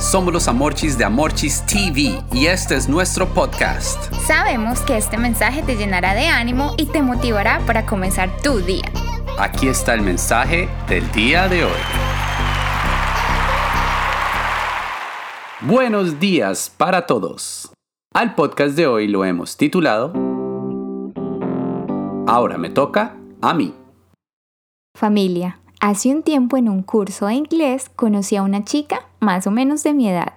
Somos los Amorchis de Amorchis TV y este es nuestro podcast. Sabemos que este mensaje te llenará de ánimo y te motivará para comenzar tu día. Aquí está el mensaje del día de hoy. Buenos días para todos. Al podcast de hoy lo hemos titulado Ahora me toca a mí. Familia, hace un tiempo en un curso de inglés conocí a una chica más o menos de mi edad.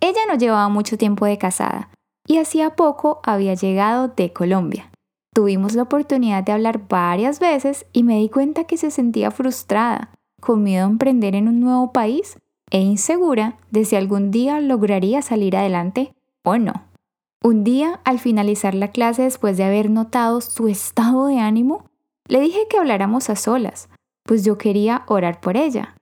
Ella no llevaba mucho tiempo de casada y hacía poco había llegado de Colombia. Tuvimos la oportunidad de hablar varias veces y me di cuenta que se sentía frustrada, con miedo a emprender en un nuevo país e insegura de si algún día lograría salir adelante o no. Un día, al finalizar la clase después de haber notado su estado de ánimo, le dije que habláramos a solas, pues yo quería orar por ella.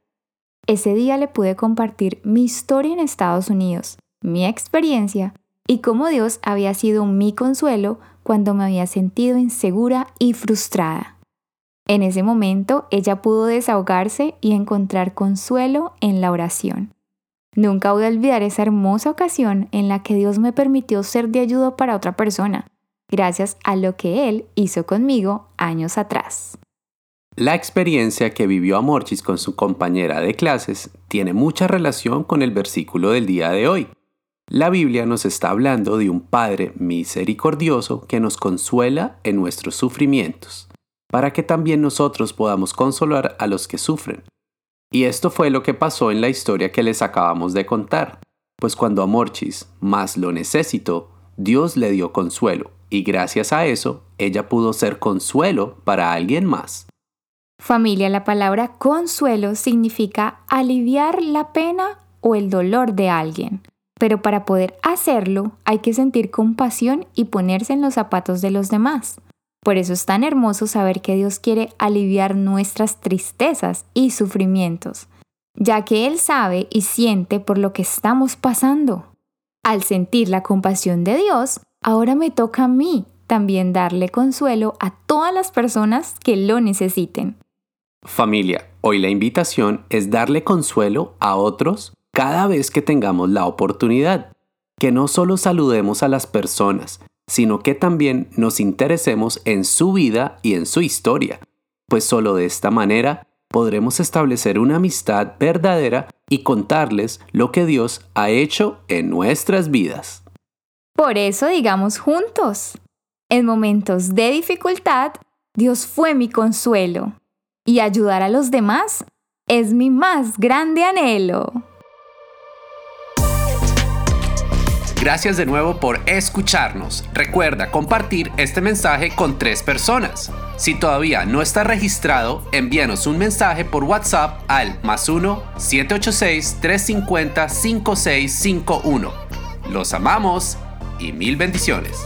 Ese día le pude compartir mi historia en Estados Unidos, mi experiencia y cómo Dios había sido mi consuelo cuando me había sentido insegura y frustrada. En ese momento ella pudo desahogarse y encontrar consuelo en la oración. Nunca voy a olvidar esa hermosa ocasión en la que Dios me permitió ser de ayuda para otra persona, gracias a lo que Él hizo conmigo años atrás. La experiencia que vivió Amorchis con su compañera de clases tiene mucha relación con el versículo del día de hoy. La Biblia nos está hablando de un Padre misericordioso que nos consuela en nuestros sufrimientos, para que también nosotros podamos consolar a los que sufren. Y esto fue lo que pasó en la historia que les acabamos de contar, pues cuando Amorchis más lo necesitó, Dios le dio consuelo, y gracias a eso ella pudo ser consuelo para alguien más. Familia, la palabra consuelo significa aliviar la pena o el dolor de alguien. Pero para poder hacerlo hay que sentir compasión y ponerse en los zapatos de los demás. Por eso es tan hermoso saber que Dios quiere aliviar nuestras tristezas y sufrimientos, ya que Él sabe y siente por lo que estamos pasando. Al sentir la compasión de Dios, ahora me toca a mí también darle consuelo a todas las personas que lo necesiten. Familia, hoy la invitación es darle consuelo a otros cada vez que tengamos la oportunidad. Que no solo saludemos a las personas, sino que también nos interesemos en su vida y en su historia, pues solo de esta manera podremos establecer una amistad verdadera y contarles lo que Dios ha hecho en nuestras vidas. Por eso digamos juntos, en momentos de dificultad, Dios fue mi consuelo y ayudar a los demás es mi más grande anhelo. Gracias de nuevo por escucharnos. Recuerda compartir este mensaje con tres personas. Si todavía no está registrado, envíanos un mensaje por WhatsApp al más 1-786-350-5651. Los amamos y mil bendiciones.